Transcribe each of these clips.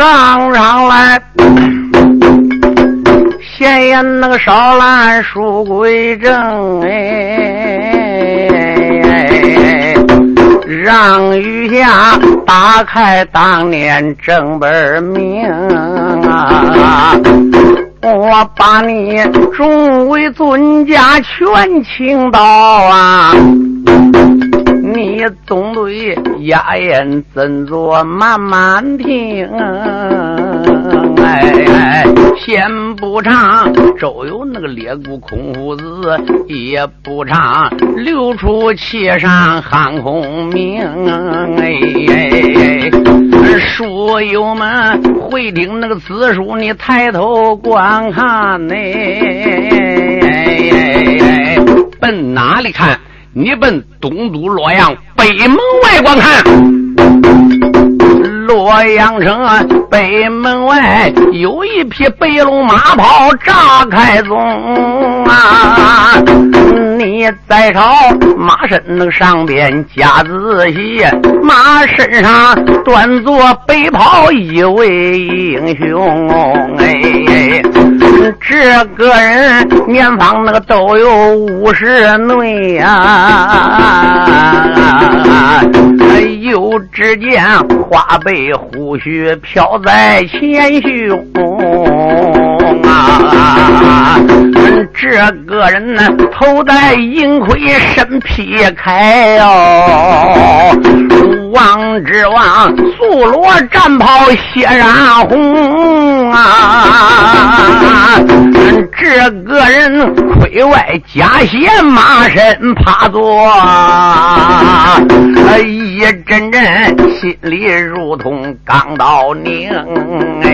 上上来，闲言那个少兰书归正哎，让余下打开当年正本名啊。我把你众位尊家全请到啊！你总得哑言斟酌，慢慢听。哎，先不唱周游那个猎骨空胡子，也不唱流出气上汉空明。哎，书友们会听那个字书，你抬头观看呢。奔哪里看？你奔东都洛阳北门外观看。洛阳城北门外有一匹白龙马跑炸开宗啊！在朝马身上边加仔细，马身上端坐白袍一位英雄哎，这个人年方那个都有五十内啊！又只见花背胡须飘在前胸！啊这个人呢，头戴银盔，身披铠哦，王之王素罗战袍，血染红啊！这个人盔外加鞋，马身趴坐，一阵阵心里如同钢刀拧，哎，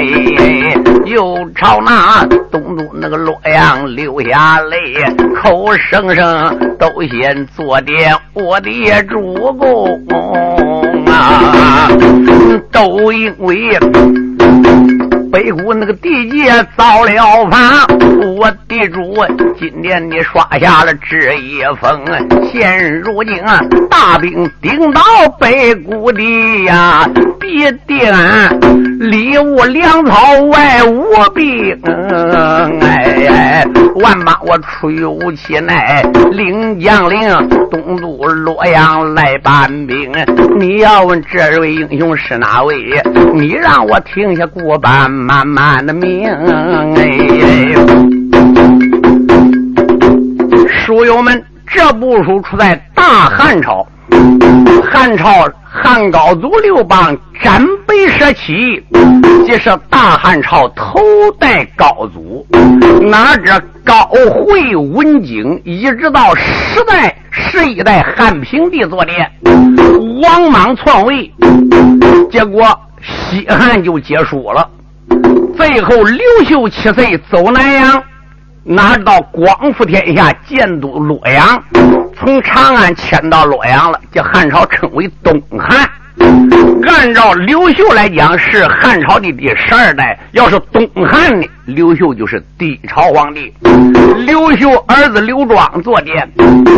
又朝那东都那个洛阳流下泪，口声声都先做点我的主公啊，都因为。北谷那个地界造了反，我地主今年你刷下了这一封，现如今啊，大兵顶到北谷地呀，必定里无粮草，外无兵。哎，万马我出有气来，领将领东都洛阳来搬兵。你要问这位英雄是哪位？你让我听下过班。慢慢的明哎，书友们，这部书出在大汉朝，汉朝汉高祖刘邦斩北蛇起，即是大汉朝头代高祖，哪知高会文景，一直到十代十一代汉平帝坐殿，王莽篡位，结果西汉就结束了。最后，刘秀七岁走南阳，哪知道光复天下，建都洛阳，从长安迁到洛阳了，叫汉朝称为东汉。按照刘秀来讲，是汉朝的第十二代；要是东汉呢，刘秀就是第一朝皇帝。刘秀儿子刘庄坐殿，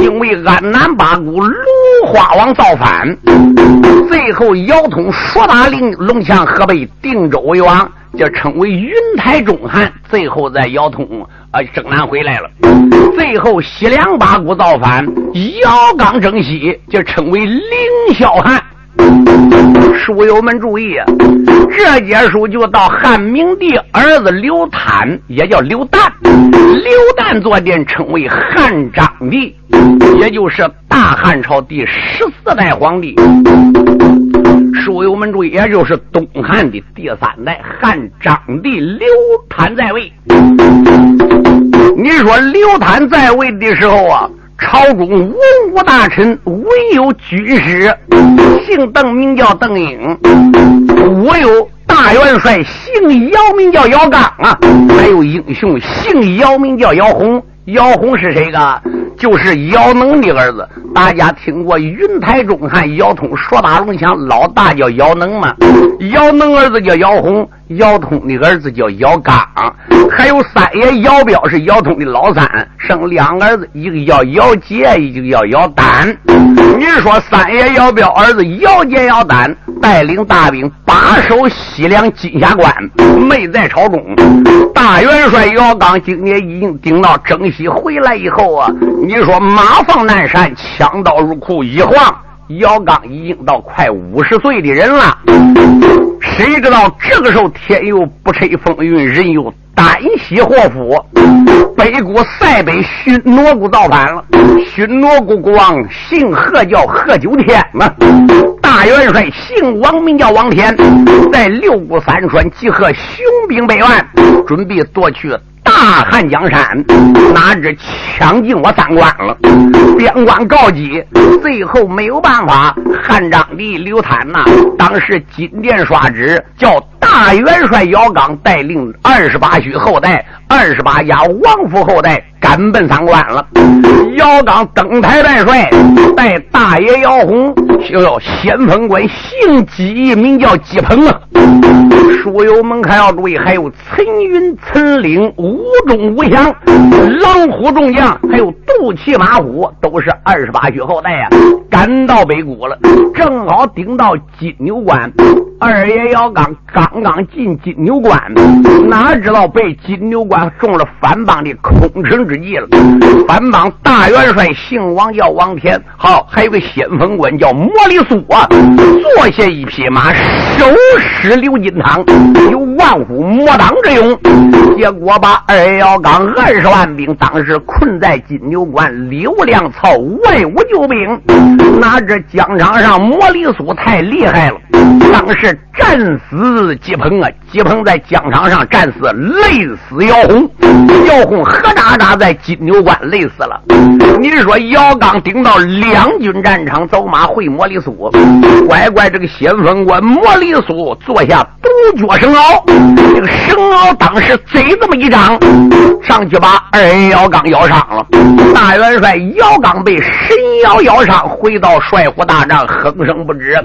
因为安南八股芦花王造反，最后姚通说打令龙枪，河北定州为王。就称为云台中汉，最后在姚通啊征南回来了。最后西凉八股造反，姚刚征西，就称为凌霄汉。书友们注意，这节书就到汉明帝儿子刘坦，也叫刘旦。刘旦坐殿，称为汉章帝，也就是大汉朝第十四代皇帝。书友们注意，也就是东汉的第三代汉章帝刘坦在位。你说刘坦在位的时候啊，朝中文武大臣唯有军师，姓邓，名叫邓英；我有大元帅，姓姚，名叫姚刚啊；还有英雄，姓姚，名叫姚洪。姚洪是谁个？就是姚能的儿子。大家听过云台中汉姚通说打龙枪，老大叫姚能吗？姚能儿子叫姚洪，姚通的儿子叫姚刚，还有三爷姚彪是姚通的老三，生两个儿子，一个叫姚杰，一个叫姚丹。你说三爷姚彪儿子姚杰、姚丹带领大兵把守西凉金霞关，没在朝中。大元帅姚刚今年已经顶到征西回来以后啊，你说马放南山，枪刀入库，一晃。姚刚已经到快五十岁的人了，谁知道这个时候天又不吹风云，人又单膝祸福，北国塞北巡罗谷造反了。巡罗谷国王姓贺，叫贺九天嘛。大元帅姓王，名叫王天，在六谷三川集合雄兵百万，准备夺取。大汉江山，哪知抢进我三关了，边关告急，最后没有办法。汉章帝刘禅呐，当时金殿刷旨，叫大元帅姚刚带领二十八须后代、二十八家王府后代赶奔三关了。姚刚登台拜帅，带大爷姚洪，叫先锋官，姓姬，名叫姬鹏啊。书友们可要注意，还有陈云、陈岭、吴忠、吴祥、狼虎众将，还有杜骑马虎，都是二十八区后代呀。赶到北谷了，正好顶到金牛关。二爷姚刚刚刚进金牛关，哪知道被金牛关中了反帮的空城之计了。反帮大元帅姓王，叫王天，好，还有个先锋官叫莫里苏啊，坐下一匹马，手使鎏金汤，有万虎莫挡之勇。结果把二爷姚刚二十万兵当时困在金牛关，刘粮草外无救兵。哪知疆场上魔里苏太厉害了，当时。战死吉鹏啊！吉鹏在疆场上战死，累死姚红。姚红何渣渣在金牛关累死了。你是说姚刚顶到两军战场走马会莫里苏，乖乖这个先锋官魔里苏坐下独脚绳鳌，这个神獒当时贼这么一张，上去把二爷姚刚咬伤了。大元帅姚刚被神妖咬伤，回到帅府大帐哼声不止，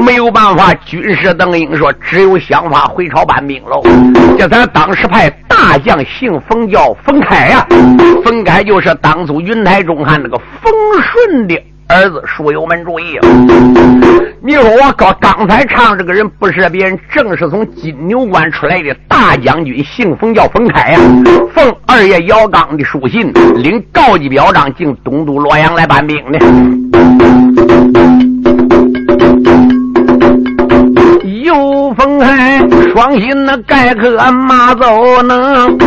没有办法，军师邓英说只有想法回朝搬兵喽。这咱当时派大将姓冯，叫冯凯呀。冯凯就是当初云台中汉那个冯顺的儿子。书友们注意，你说我刚刚才唱这个人不是别人，正是从金牛关出来的大将军，姓冯，叫冯开呀。奉二爷姚刚的书信，领告急表彰进东都洛阳来搬兵的。又分开，双心那盖克马走能，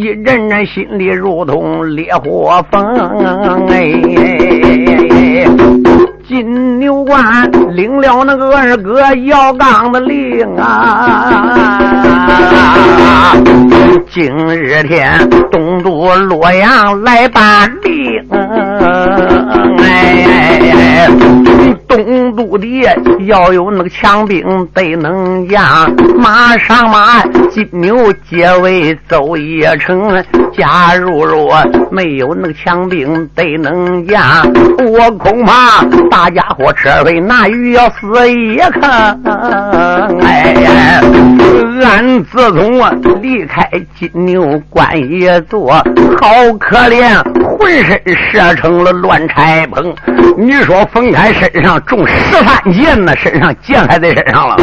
一阵阵心里如同烈火焚。哎，金牛关领了那个二哥姚刚的令啊，今日天东都洛阳来办令，哎。东都的要有那个强兵得能压，马上马金牛结尾走一程。假如若没有那个强兵得能压，我恐怕大大家伙车费那鱼要死一看。哎呀，俺自从啊离开金牛关一座，好可怜，浑身射成了乱柴棚。你说冯开身上。中十三箭呢，身上箭还在身上了。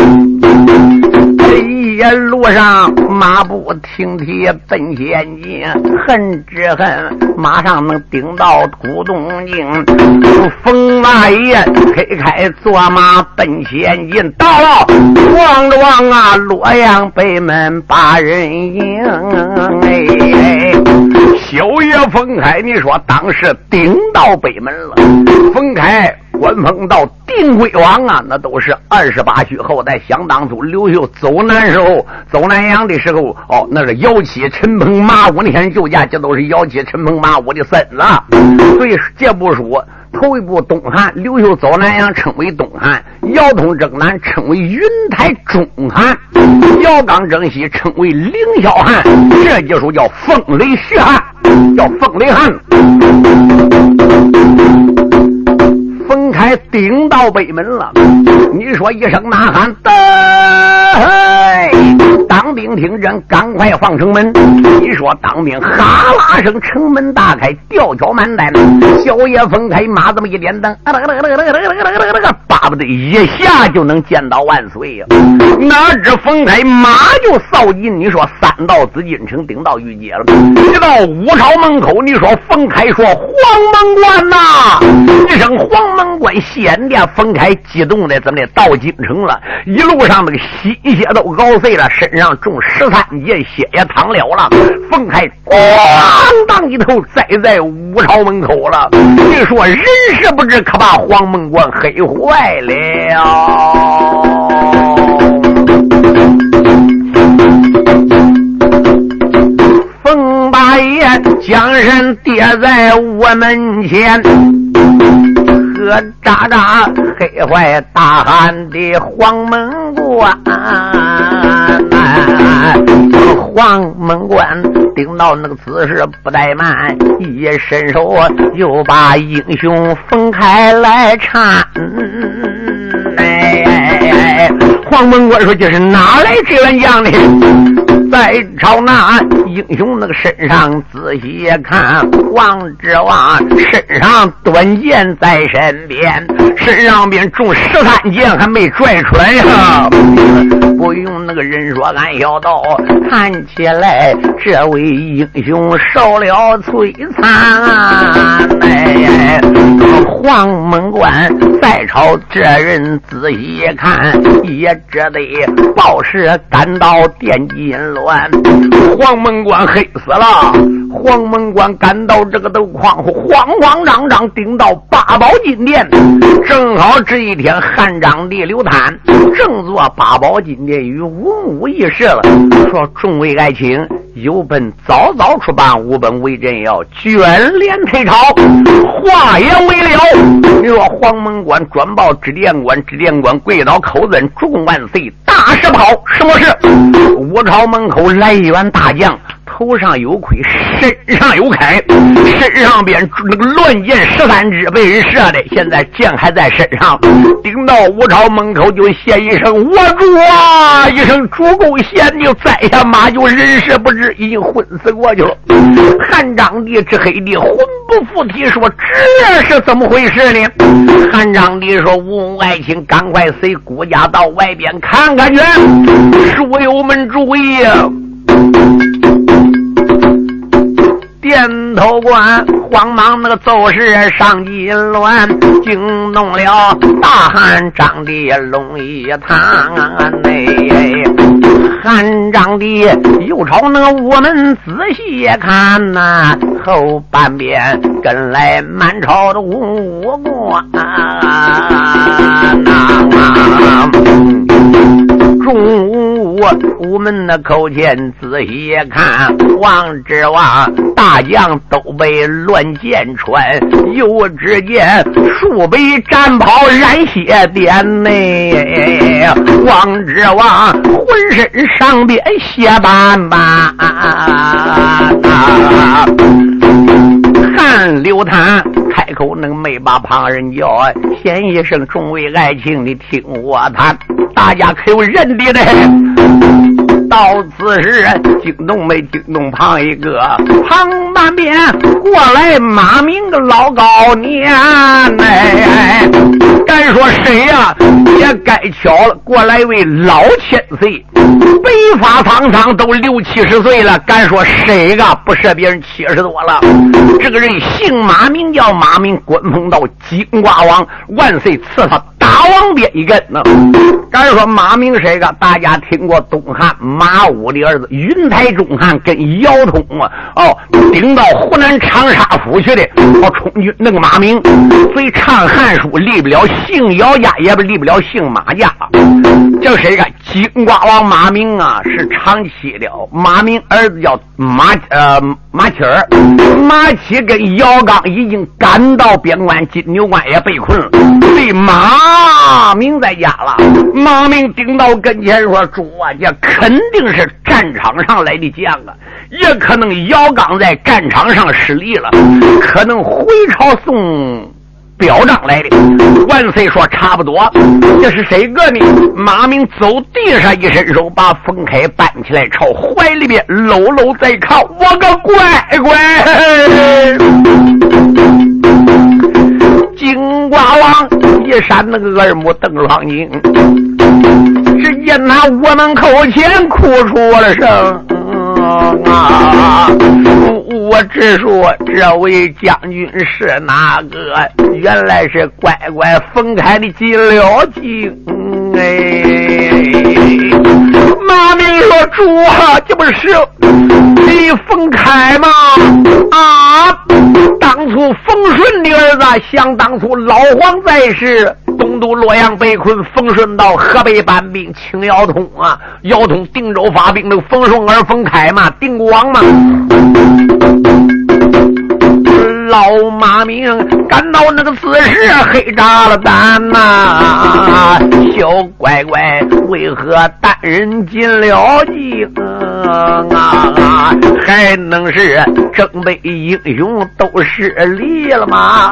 这一路上马不停蹄奔前进，恨之恨，马上能顶到古东京。冯大爷推开坐马奔前进，到了，望着望啊，洛阳北门把人迎。哎，小爷冯开，你说当时顶到北门了，冯开。官封到定规王啊，那都是二十八区后代。想当初刘秀走南时候，走南阳的时候，哦，那是姚七陈鹏马武那天救驾，这都是姚七陈鹏马武的孙子。所以这部书头一部东汉，刘秀走南阳称为东汉，姚通征南称为云台中汉，姚刚征西称为凌霄汉，这就书叫风雷血汉。叫凤雷汉。冯开顶到北门了，你说一声呐喊，得！当兵听人，赶快放城门。你说当兵哈啦声，城门大开，吊脚满带。小爷分开马这么一点灯，巴不得一下就能见到万岁呀！哪知分开马就扫进，你说三到紫禁城，顶到御街了。一到五朝门口，你说分开说黄门关呐，一声黄门关，仙殿分开，激动的怎么的到京城了？一路上那个心血都熬碎了，身上中十三箭，血也淌了了。分开，咣当一头栽在五朝门口了。你说人事不知，可把黄门关黑坏了。冯大爷将身跌在我门前。个渣渣黑坏大汉的黄门关，黄门关顶到那个姿势不怠慢，一伸手又把英雄分开来搀。哎，黄门关说：“这是哪来这员将呢？”再朝那英雄那个身上仔细看，王之王身上短剑在身边，身上边中十三剑还没拽出来呀！不用那个人说，俺小道看起来这位英雄受了摧残。哎，黄门关再朝这人仔细看，也只得报时赶到电金。乱，黄门关黑死了。黄门关赶到这个都慌慌慌张张，顶到八宝金殿。正好这一天，汉章帝刘贪正坐八宝金殿与文武议事了，说众位爱卿。有本早早出版，无本为朕要卷帘退朝。话言未了，你说黄门关转报知殿官，知殿官跪倒叩尊，主公万岁。大事不好，什么事？武朝门口来一员大将。头上有盔，身上有铠，身上边那个乱箭十三支被人射的，现在箭还在身上。顶到吴朝门口就谢一声：“我主啊！”一声主公贤就栽下马，就人事不知，已经昏死过去了。汉章帝这黑的魂不附体，说：“这是怎么回事呢？”汉章帝说：“吴爱卿，赶快随国家到外边看看去。”书友们注意。点头官慌忙那个奏事上金銮，惊动了大汉张帝龙一堂内。汉章帝又朝那个屋门仔细看呐，后半边跟来满朝的武官呐。中午，午门的口前仔细看，王之王大将都被乱箭穿，又只见数百战袍染血点内，王之王浑身上边血斑斑。汉刘谭开口能没把旁人叫，先一声众位爱卿，你听我谈，大家可有认的呢？到此时，惊动没惊动旁一个？旁半边过来马明个老高年，哎，哎敢说谁呀？也该巧了，过来位老千岁，白发苍苍，都六七十岁了。敢说谁个不是别人七十多了？这个人姓马，名叫马明，官封到金瓜王，万岁赐他。大王鞭一根呢？敢说马明谁个？大家听过东汉马武的儿子云台中汉跟姚通啊？哦，顶到湖南长沙府去的哦，充军那个马明，所以唱汉书离不了姓姚家，也不离不了姓马家。叫谁个？金瓜王马明啊，是长期的。马明儿子叫马呃马七儿，马七跟姚刚已经赶到边关金牛关也被困了。的马明在家了。马明顶到跟前说：“主啊，这肯定是战场上来的将啊，也可能姚刚在战场上失利了，可能回朝送。”表彰来的，万岁说差不多。这是谁个呢？马明走地上一伸手，把冯开搬起来，朝怀里边搂搂再靠。我个乖乖！金瓜王一扇那个二目瞪双睛，只见那窝门口前哭出了声。啊！我只说这位将军是哪个？原来是乖乖分开的金了金哎！马明：“主啊，这不是李凤凯吗？啊，当初冯顺的儿子，想当初老黄在世。”东都洛阳被困，冯顺到河北搬兵，清姚通啊，姚通定州发兵，那个冯顺儿冯凯嘛，定国王嘛。老马明感到那个此时黑炸了胆呐，小乖乖为何单人进了京啊？还能是正北英雄都失利了吗？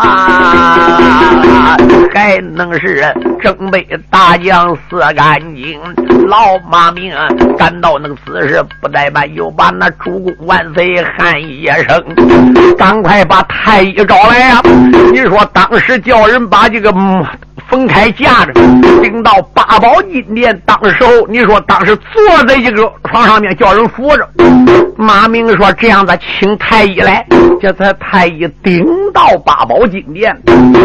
还能是正北大将死干净？老马明感到那个此时不怠慢，又把那主公万岁喊一声，赶快把太医找来呀！你说当时叫人把这个冯开架着，顶到八宝金殿，当时候你说当时坐在一个床上面，叫人扶着。马明说这样子，请太医来，这才太医顶到八宝金殿，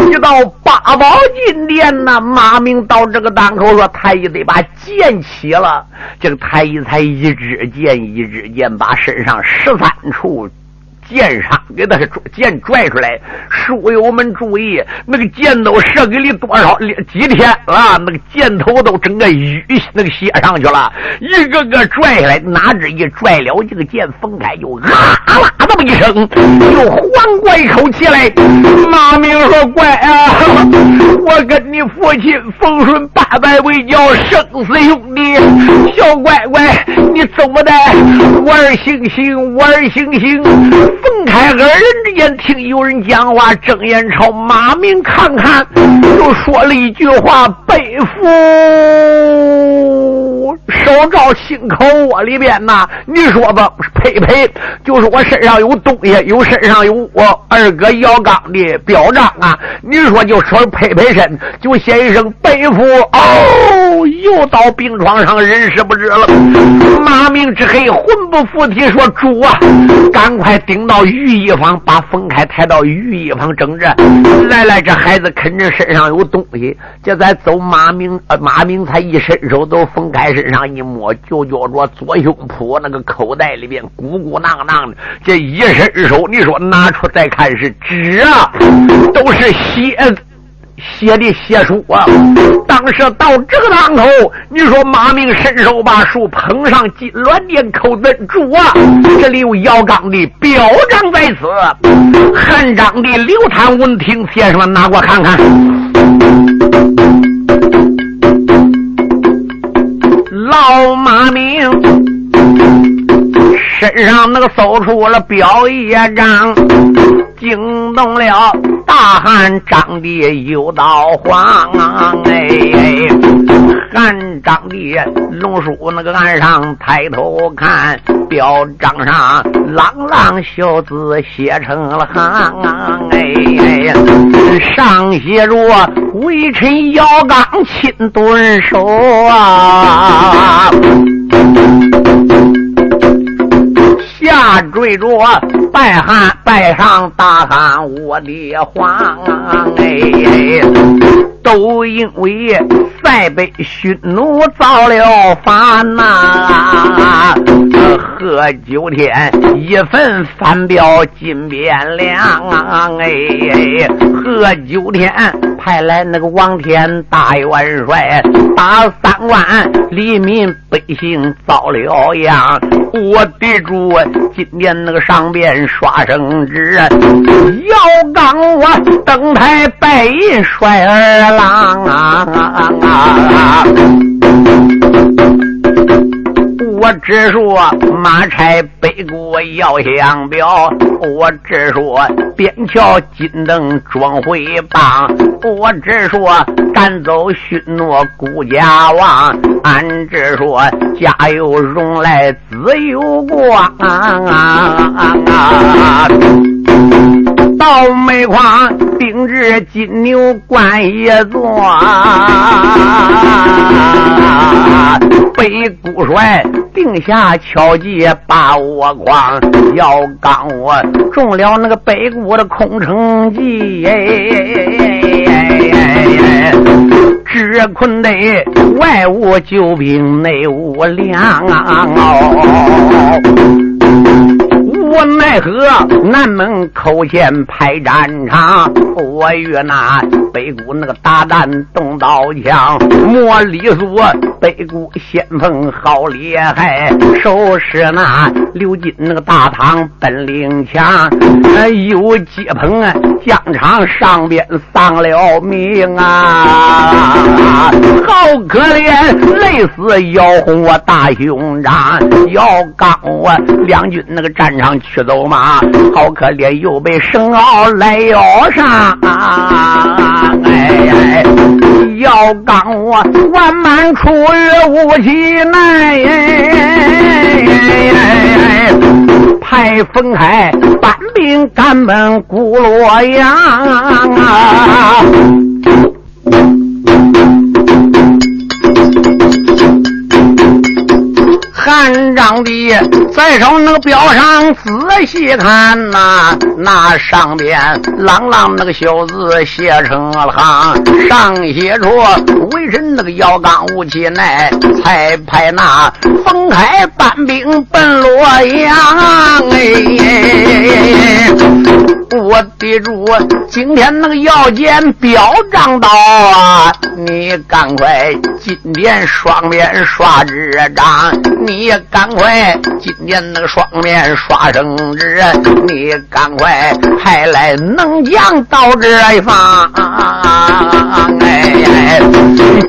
一到八宝金殿呐，马明到这个档口说，太医得把剑起了，这个太医才一支剑一支剑，把身上十三处。剑上给他剑拽出来，书友们注意，那个箭都射给你多少几天了？那个箭头都整个淤那个写上去了，一个个拽下来，哪知一拽了这个剑，分开就啊啦这么一声，又缓过一口气来。马明说：“乖啊，我跟你父亲风顺八百为交，生死兄弟。小乖乖，你怎么的？玩星星，玩星星。”分开二人之间，听有人讲话，睁眼朝马明看看，又说了一句话：“背负手照心口窝里边呐。”你说吧，佩佩，就是我身上有东西，有身上有我二哥姚刚的表彰啊。你说就说佩佩身，就写一声背负。哦，又到病床上，人事不知了。马明之黑魂不附体，说：“主啊，赶快顶。”到御医房，把冯开抬到御医房整治。来来，这孩子肯定身上有东西。这再走，马明马明才一伸手，都冯开身上一摸，就觉着左胸脯那个口袋里边鼓鼓囊囊的。这一伸手，你说拿出再看是纸啊，都是血。写的血书啊！当时到这个当口，你说马明伸手把书捧上金銮殿口子住啊！这里有姚刚的表彰在此，汉章的刘谭闻听，先生们拿过看看。老马明身上那个搜出了表一张。惊动了大汉张帝有道黄哎，汉张帝龙叔那个岸上抬头看，表彰上朗朗小字写成了行哎，上写着微臣姚刚亲顿手啊。下坠着拜汉拜上大汉我的皇哎，都因为塞北匈奴造了反呐。贺九天一份反表金变亮，哎，贺九天派来那个王天大元帅，打三万黎民百姓遭了殃。我的主，今年那个上边刷圣旨，要刚我登台拜印帅儿郎啊！我只说马差北国要相表，我只说边桥金灯装回棒，我只说赶走勋诺顾家王，俺只说家有荣来子有光。到煤矿定制金牛冠一座，北固帅定下敲击把我框，要刚我中了那个北固的空城计，只困得外无救兵，内无粮啊。我奈何南门口前排战场，我与那北谷那个大胆动刀枪，莫里苏北谷先锋好厉害，收拾那刘金那个大唐本领强，有接鹏啊疆场上边丧了命啊，好可怜，累死姚红我大兄长，姚刚我两军那个战场。去走马，好可怜，又被生鳌来咬上。哎，要刚我万满出月无其奈，派分开搬兵赶奔古洛阳啊！汉章帝再从那个表上仔细看呐，那上边朗朗那个小字写成了行，上写着为人那个腰杆无其奈，才派那冯开搬兵奔洛阳。哎，我的主，今天那个要见表彰到啊，你赶快今天双面刷纸张，你。你赶快，今年那个双面刷圣旨，你赶快派来能将到这一方。哎，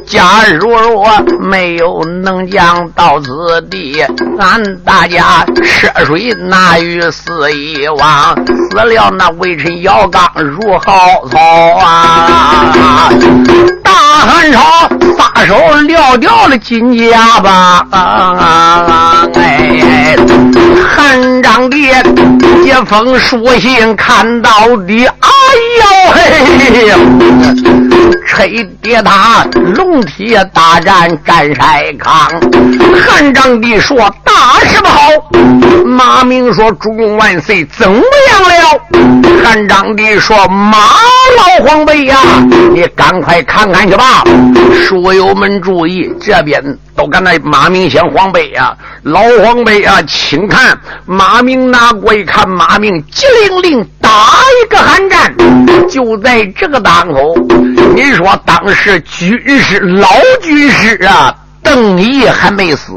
假如若没有能将到此地，俺大家涉水那鱼死一亡，死了那微臣姚刚如蒿草啊！大汉朝撒手撂掉了金家吧。啊哎，汉章帝一封书信看到的，哎呦嘿，吹跌他龙体大战战筛康。汉章帝说大事不好，马明说主公万岁，怎么样了？汉章帝说马老皇辈呀，你赶快看看去吧。书友们注意，这边。都跟那马明先皇辈呀，老皇辈啊，请看马明拿过一看，马明急灵灵打一个寒战，就在这个当口，你说当时军师老军师啊，邓毅还没死，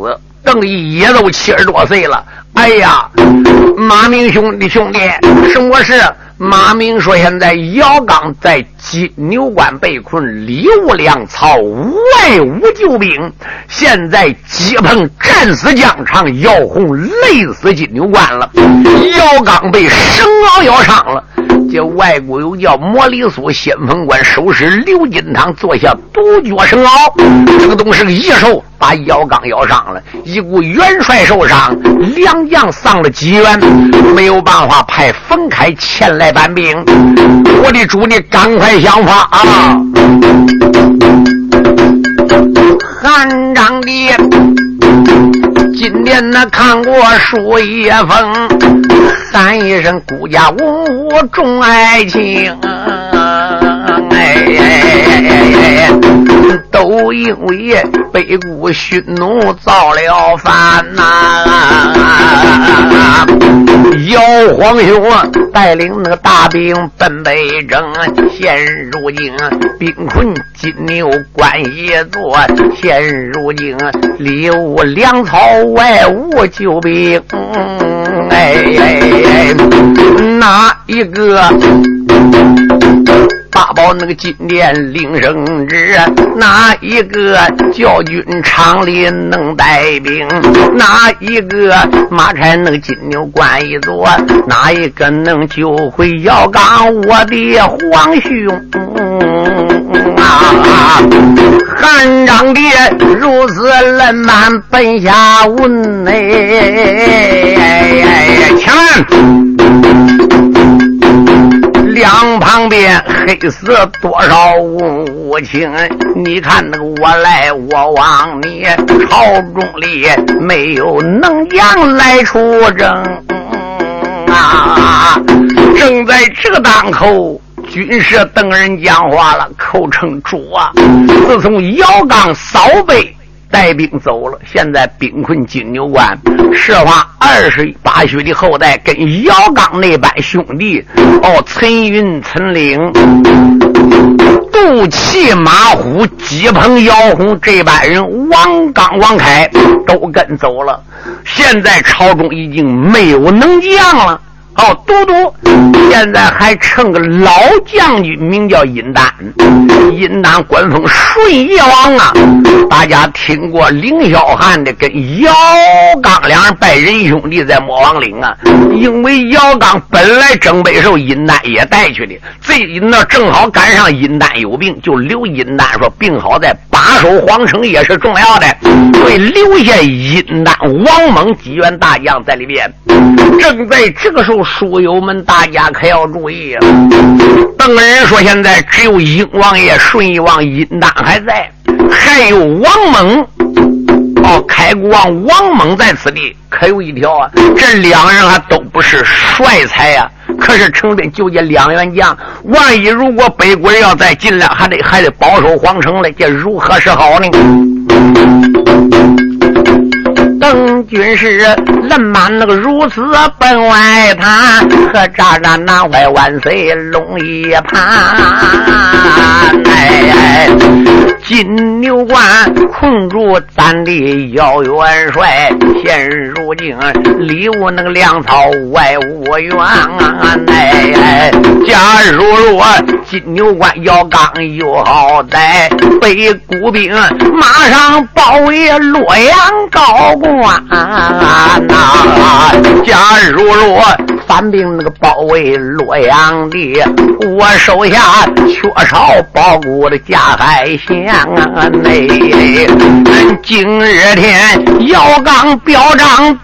邓毅也都七十多岁了。哎呀，马明兄弟兄弟，什么事？马明说：“现在姚刚在金牛关被困，里无粮草，外无救兵。现在接鹏战死疆场，姚红累死金牛关了。姚刚被绳鳌咬伤了。这外国有叫莫里苏先锋官守使刘金堂坐下独角绳鳌，这个东西是个异兽。”把姚刚咬伤了，一股元帅受伤，两将丧了几员，没有办法派冯开前来搬兵。我的主，你赶快想法啊！汉章帝今天那看过书一封，喊一声孤家无无重爱情。哎，都因为北国匈奴造了反呐。姚皇兄带领那个大兵奔北征，现如今兵困金牛关一座，现如今里无粮草，外无救兵。哎，哪一个？八宝那个金殿领圣旨，哪一个教军场里能带兵？哪一个马拆那个金牛关一座？哪一个能救回姚刚我的皇兄啊？汉章帝如此冷满奔下问哎，请。两旁边黑死多少无情？你看那个我来我往，你朝中里没有能将来出征啊！正在这个当口，军师等人讲话了，口称主啊！自从姚刚扫北。带兵走了，现在兵困金牛关。实话，二十八岁的后代跟姚刚那班兄弟，哦，陈云、陈岭、杜琪、马虎、吉鹏、姚红这班人，王刚、王凯都跟走了。现在朝中已经没有能将了。哦，都督现在还称个老将军，名叫殷丹。殷丹官封顺义王啊！大家听过凌霄汉的跟姚刚两人拜仁兄弟在魔王岭啊？因为姚刚本来征北时候殷丹也带去的，这那正好赶上殷丹有病，就留殷丹说病好在把守皇城也是重要的，所以留下殷丹、王猛几员大将在里边。正在这个时候。书友们，大家可要注意了。邓人说：“现在只有英王爷、顺义王殷丹还在，还有王猛。哦，开国王王猛在此地。可有一条啊，这两人还都不是帅才呀。可是城边就这两员将，万一如果北国人要再进来，还得还得保守皇城嘞，这如何是好呢？”邓军师人满那个如此奔外滩，和喳喳南怀万岁龙一盘。哎，金牛关困住咱的姚元帅，现如今里无那个粮草，外无援。哎，假如若金牛关姚刚有好歹，被孤兵马上包围洛阳高宫。啊！假如若反兵那个包围洛阳的，我手下缺少包谷的加海相啊！内今日天姚刚表彰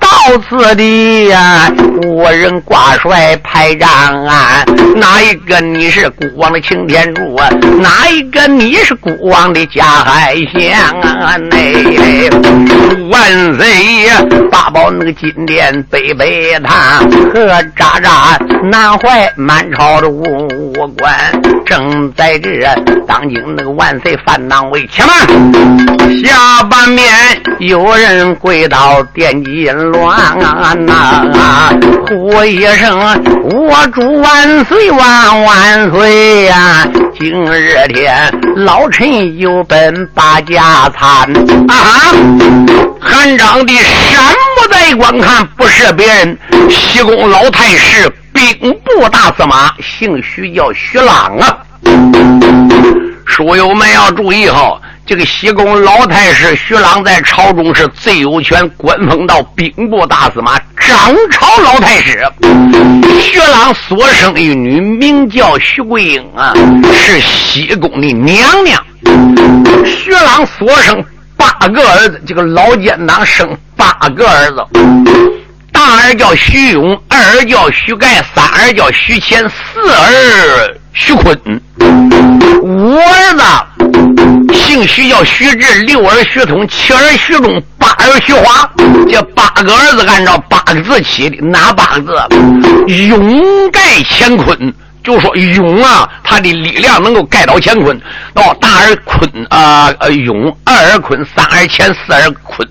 此地呀，我人挂帅排长啊，哪一个你是孤王的擎天柱啊？哪一个你是孤王的加海相啊？内万岁！八宝那个金殿北北塔，和渣渣南怀满朝的文武官，正在这当今那个万岁范当位，且慢，下半面有人跪倒殿金銮啊啊啊啊，呼一声我祝万岁万万岁呀！今日天老臣有本把家参啊，韩章的。什么在观看，不是别人，西宫老太师兵部大司马，姓徐，叫徐朗啊。书友们要注意哈，这个西宫老太师徐朗在朝中是最有权，官封到兵部大司马，掌朝老太师。徐朗所生一女，名叫徐桂英啊，是西宫的娘娘。徐朗所生。八个儿子，这个老奸党生八个儿子，大儿叫徐勇，二儿叫徐盖，三儿叫徐乾，四儿徐坤，五儿子姓徐叫徐志，六儿徐通，七儿徐忠，八儿徐华。这八个儿子按照八个字起的，哪八个字？勇盖乾坤。就说勇啊，他的力量能够盖到乾坤。哦，大而坤啊，呃，勇二而坤，三而乾，四而坤，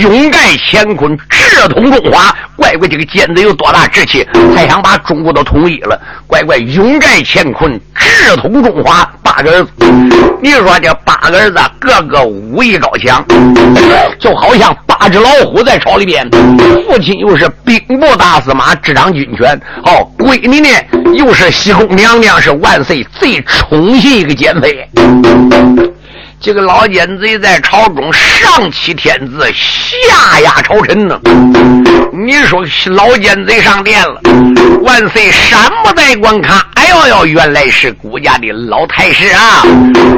勇盖乾坤，直通中华。乖乖，这个奸贼有多大志气，才想把中国都统一了？乖乖，勇盖乾坤，直通中华。八个儿子，你说这八个儿子个个武艺高强，就好像八只老虎在朝里边。父亲又是兵部大司马，执掌军权。哦，闺女呢又是西宫娘娘，是万岁最宠幸一个奸妃。这个老奸贼在朝中上欺天子，下压朝臣呢。你说老奸贼上殿了，万岁山不在观看。哎呦呦，原来是孤家的老太师啊！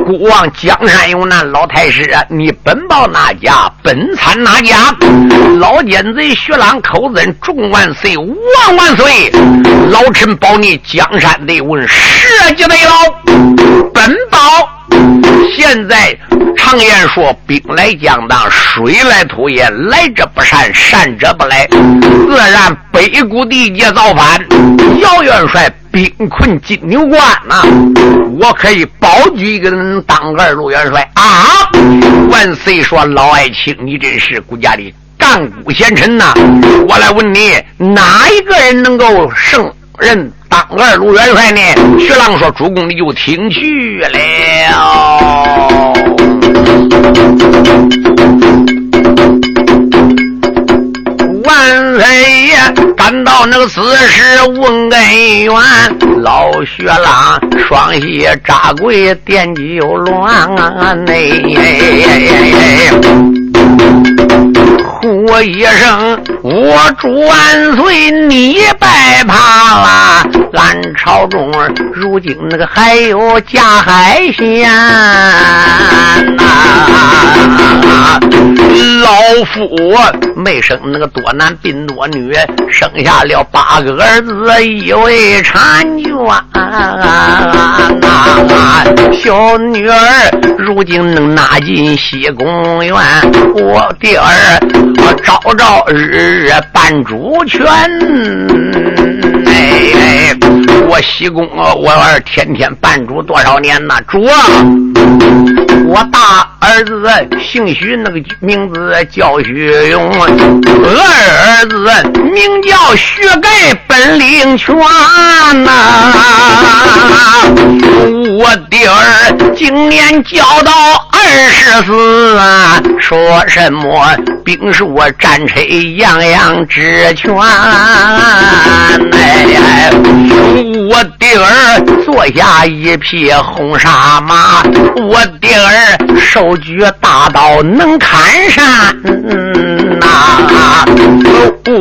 孤王江山有难，老太师你本报哪家？本参哪家？老奸贼徐朗口尊众万岁，万万岁！老臣保你江山得稳，社稷得牢，本报。现在常言说：“兵来将挡，水来土掩。来者不善，善者不来。自然北谷地界造反。姚元帅兵困金牛关呐，我可以保举一个人当二路元帅啊！”万岁说：“老爱卿，你真是国家的干部贤臣呐！我来问你，哪一个人能够胜任？”当二路元帅呢？徐浪说：“主公，你就听去了。”万岁爷赶到那个此时问根源，老薛朗双膝扎跪奠酒銮内。呼一声，我祝万岁，你拜怕了。俺朝中如今那个还有假海鲜呐，老夫没生那个多男并多女，生下了八个儿子，一位婵娟。小女儿如今能拿进西宫院，我的儿。我朝朝日日扮主权，哎，我西宫我儿天天扮主多少年呐？主啊，我大儿子姓徐，那个名字叫徐勇，二儿子名叫徐盖，本领全呐。我的儿今年教到二十四啊，说什么兵书战车样样知全。哎，我的儿坐下一匹红纱马，我的儿手举大刀能砍山呐。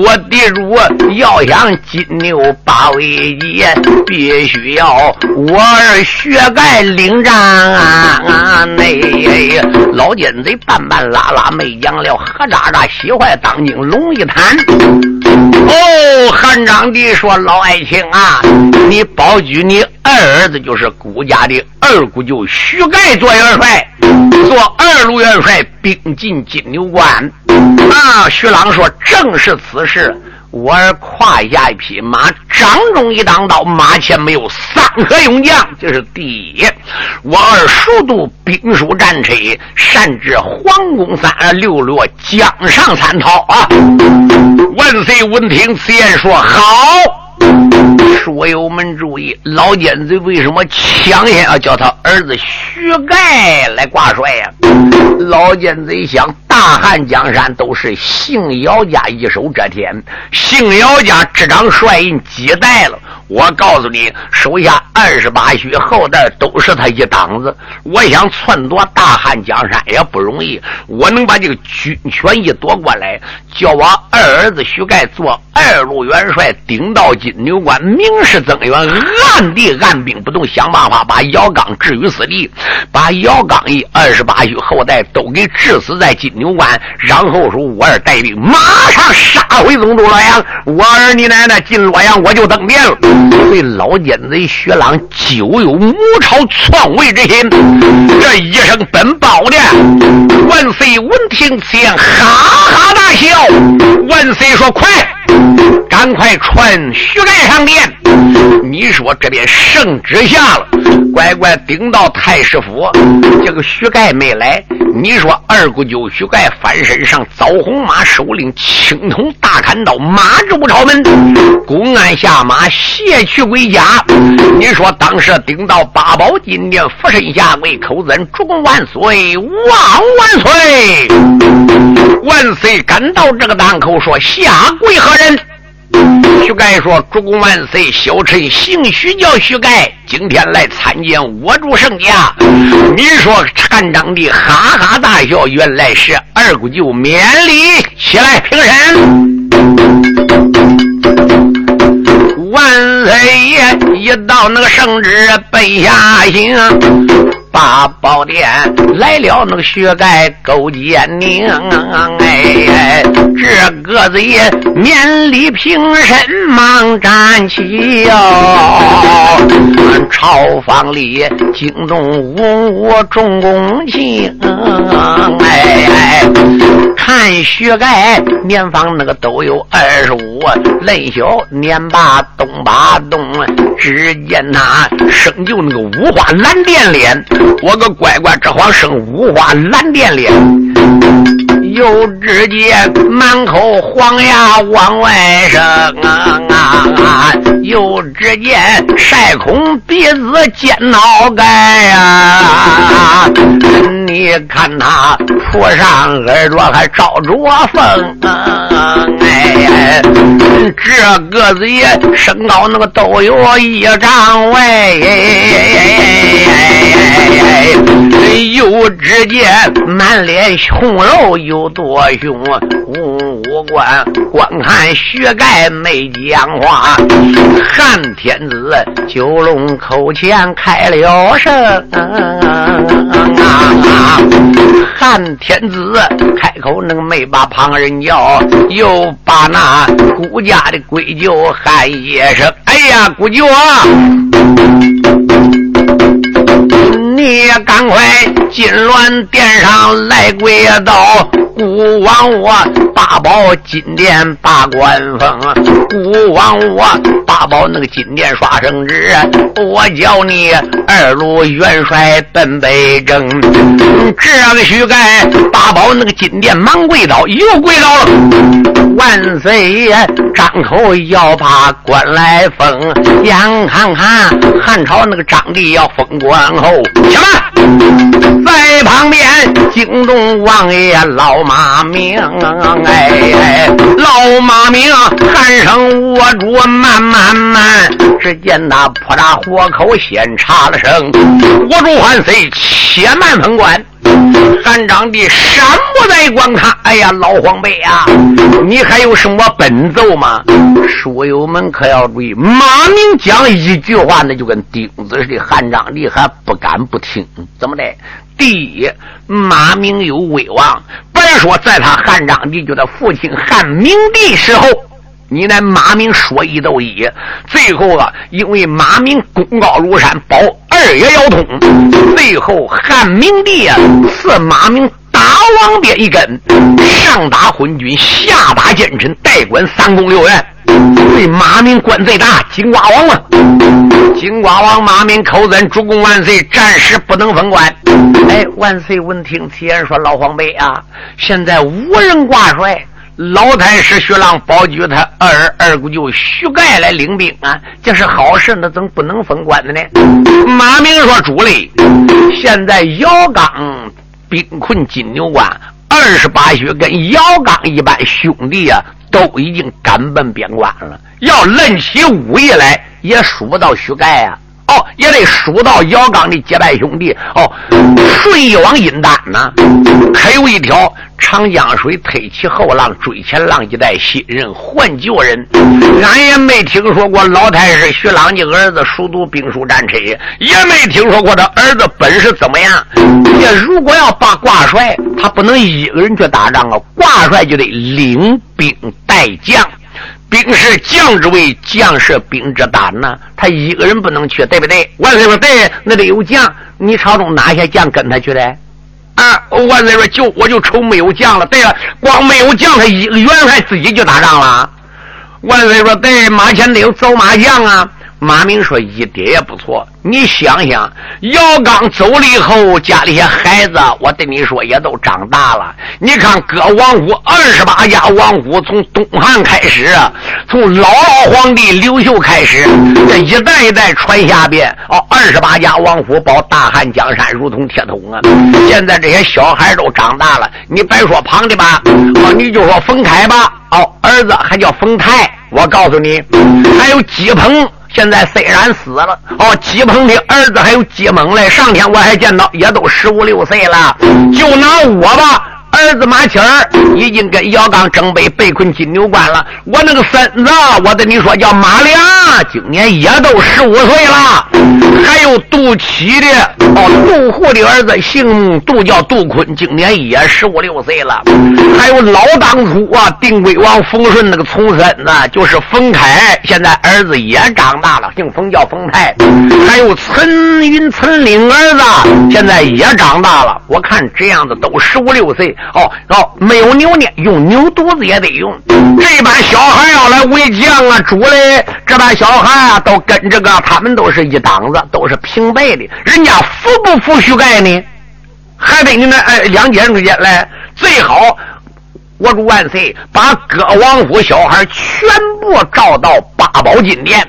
我的主要想金牛八位一，必须要我儿血盖领战啊！内老奸贼半半拉拉没讲了，何渣渣喜坏当今龙一滩。哦，汉章帝说：“老爱卿啊，你保举你二儿子就是顾家的二姑舅徐盖做元帅，做二路元帅，兵进金牛关。”啊，徐朗说：“正是此事。”我儿胯下一匹马，掌中一当刀，马前没有三个勇将，这是第一。我儿熟读兵书战车，善治皇宫三二六落，江上三套啊！万岁闻听此言，说好。书友们注意，老奸贼为什么抢先要叫他儿子徐盖来挂帅呀？老奸贼想，大汉江山都是姓姚家一手遮天，姓姚家执掌帅印几代了。我告诉你，手下二十八须后代都是他一档子。我想篡夺大汉江山也不容易。我能把这个军权一夺过来，叫我二儿子徐盖做二路元帅，顶到金牛关，明示增援，暗地按兵不动，想办法把姚刚置于死地，把姚刚一二十八须后代都给治死在金牛关。然后说，我儿带兵马上杀回宗都洛阳。我儿你奶奶进洛阳，我就登殿了。对老奸贼薛朗久有谋朝篡位之心，这一声奔报的，万岁闻听此言，哈哈大笑。万岁说：“快，赶快传徐盖上殿。你说这边圣旨下了，乖乖顶到太师府，这个徐盖没来。你说二姑舅徐盖翻身上枣红马，首领青铜大砍刀，马至不朝门，公安下马，谢去归家。你说当时顶到八宝金殿，俯身下跪，口尊主公万岁，万万岁，万岁！赶到这个档口，说下跪何人？徐盖说：“主公万岁，小臣姓徐，叫徐盖，今天来参见我主圣驾。”你说禅长帝哈哈大笑，原来是二姑舅免礼起来平身。万岁爷一到那个圣旨背下行。八宝殿来了，那个薛盖勾践宁，哎，这个子也面里平身，忙站起哟。朝房里惊动五五众公卿，哎，看薛盖年方那个都有二十五，嫩小年八东八东，只见他生就那个五花蓝靛脸。我个乖乖，这慌生五花蓝靛脸，又只见满口黄牙往外生啊！又只见晒空鼻子尖脑盖呀！你看他蹼上耳朵还罩着风，哎，这个子也身高那个都有一丈哎又只见满脸红肉有多凶，五官观看血盖没讲话，汉天子九龙口前开了声，汉天子开口能没把旁人叫，又把那顾家的闺舅喊一声：“哎呀，姑舅啊！”你赶快金銮殿上来跪倒。孤王我八宝金殿把官封，孤王我八宝那个金殿刷圣旨，我叫你二路元帅奔北征。这个徐盖八宝那个金殿忙跪倒，又跪倒了。万岁爷张口要把官来封，眼看看汉朝那个张帝要封官后，什么？在旁边惊动王爷老。马明，哎，老马明，喊声我主慢慢慢。只见那破大火口，先插了声：“我主万岁，且慢封官。”汉章帝什么在观看。哎呀，老黄辈啊，你还有什么奔奏吗？书友们可要注意，马明讲一句话，那就跟钉子似的。汉章帝还不敢不听，怎么的？第一，马明有威望。本说在他汉章帝就他父亲汉明帝时候，你那马明说一斗一。最后啊，因为马明功高如山，保二爷要通，最后汉明帝啊赐马明大王鞭一根，上打昏君，下打奸臣，代管三宫六院。对马明官最大，金瓜王嘛。金瓜王马明口尊主公万岁，暂时不能封官。哎，万岁闻听此言，说老皇辈啊，现在无人挂帅，老太师徐浪保举他二二姑舅徐盖来领兵啊，这是好事，那怎么不能封官的呢？马明说主嘞，现在姚刚兵困金牛关，二十八穴跟姚刚一般兄弟啊。都已经赶奔边关了，要论起武艺来，也数不到徐盖啊。哦，也得数到姚刚的结拜兄弟。哦，顺义王殷丹呢，还有一条长江水推起后浪，追前浪一代新人换旧人。俺也没听说过老太师徐朗的儿子熟读兵书战车，也没听说过他儿子本事怎么样。这如果要把挂帅，他不能一个人去打仗啊，挂帅就得领兵带将。兵是将之威，将是兵之胆呐。他一个人不能去，对不对？万岁说对，那得有将。你朝中哪些将跟他去的？啊，万岁说就我就愁没有将了。对了，光没有将，他一个元帅自己就打仗了。万岁说：“对，马前得有走马将啊。”马明说：“一点也不错。你想想，姚刚走了以后，家里些孩子，我对你说也都长大了。你看，各王府二十八家王府，从东汉开始，从老皇帝刘秀开始，这一代一代传下边，哦，二十八家王府保大汉江山如同铁桶啊。现在这些小孩都长大了，你别说旁的吧，哦，你就说冯凯吧，哦，儿子还叫冯泰。我告诉你，还有姬鹏。”现在虽然死了，哦，吉鹏的儿子还有吉猛嘞，上天我还见到，也都十五六岁了。就拿我吧，儿子马七儿已经跟姚刚争北被困金牛关了。我那个孙子，我跟你说叫马良，今年也都十五岁了。还有杜起的，哦，杜户的儿子姓杜，叫杜坤，今年也十五六岁了。还有老当初啊，定贵王冯顺那个重孙子，就是冯凯，现在儿子也长大了，姓冯叫冯泰。还有陈云、陈岭儿子，现在也长大了。我看这样子都十五六岁。哦哦，没有牛呢，用牛犊子也得用。这班小孩要来为将啊，主嘞，这班小孩啊，都跟这个，他们都是一档子，都是平辈的。人家服不服虚盖呢？还得你那哎两间之间来，最好。我祝万岁，把各王府小孩全部召到八宝金殿，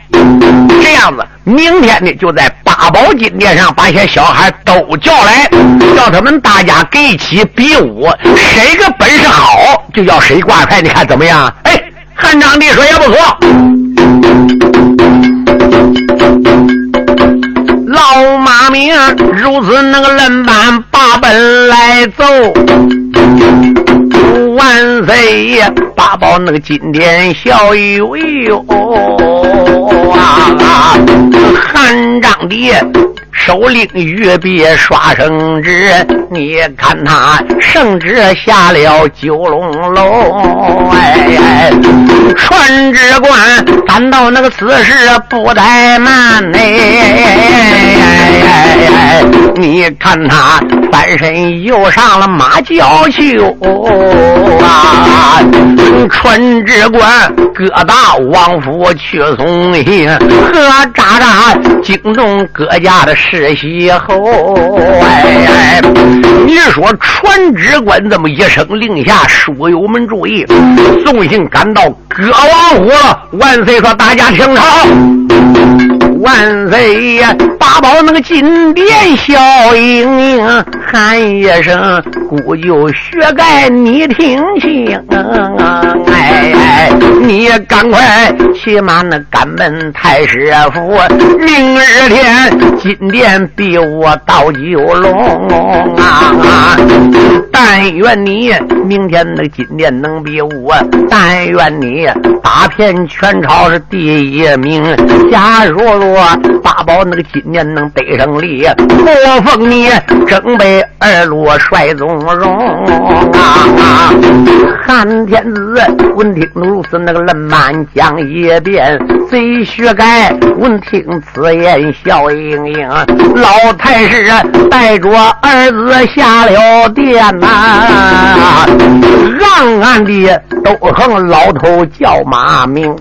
这样子，明天呢就在八宝金殿上把些小孩都叫来，叫他们大家给起比武，谁个本事好，就叫谁挂牌，你看怎么样？哎，汉章帝说也不错，老马名如此那个冷板八本来走。万岁爷！八宝那个金殿笑悠悠啊！汉章帝手领玉璧刷圣旨，你看他圣旨下了九龙楼，哎，传旨官赶到那个此事不怠慢，哎，你看他翻身又上了马轿去。啊！传旨官各大王府去送信，和渣渣惊动各家的世袭侯。哎，你说传旨官这么一声令下，书友们注意，送信赶到各王府了。万岁说：“大家听好。”万岁呀！八宝那个金殿笑盈盈，喊一声姑舅薛盖，你听清。哎哎，你赶快骑马那赶奔太师府，明日天金殿逼我到九龙啊！但愿你明天那金殿能逼我，但愿你打遍全朝是第一名。假如我八宝那个今年能得胜利，我封你正北二路帅宗荣啊！汉天子闻听如此，那个冷满江一遍，贼薛改闻听此言笑盈盈。老太师带着儿子下了殿呐，暗暗的都哼老头叫马名。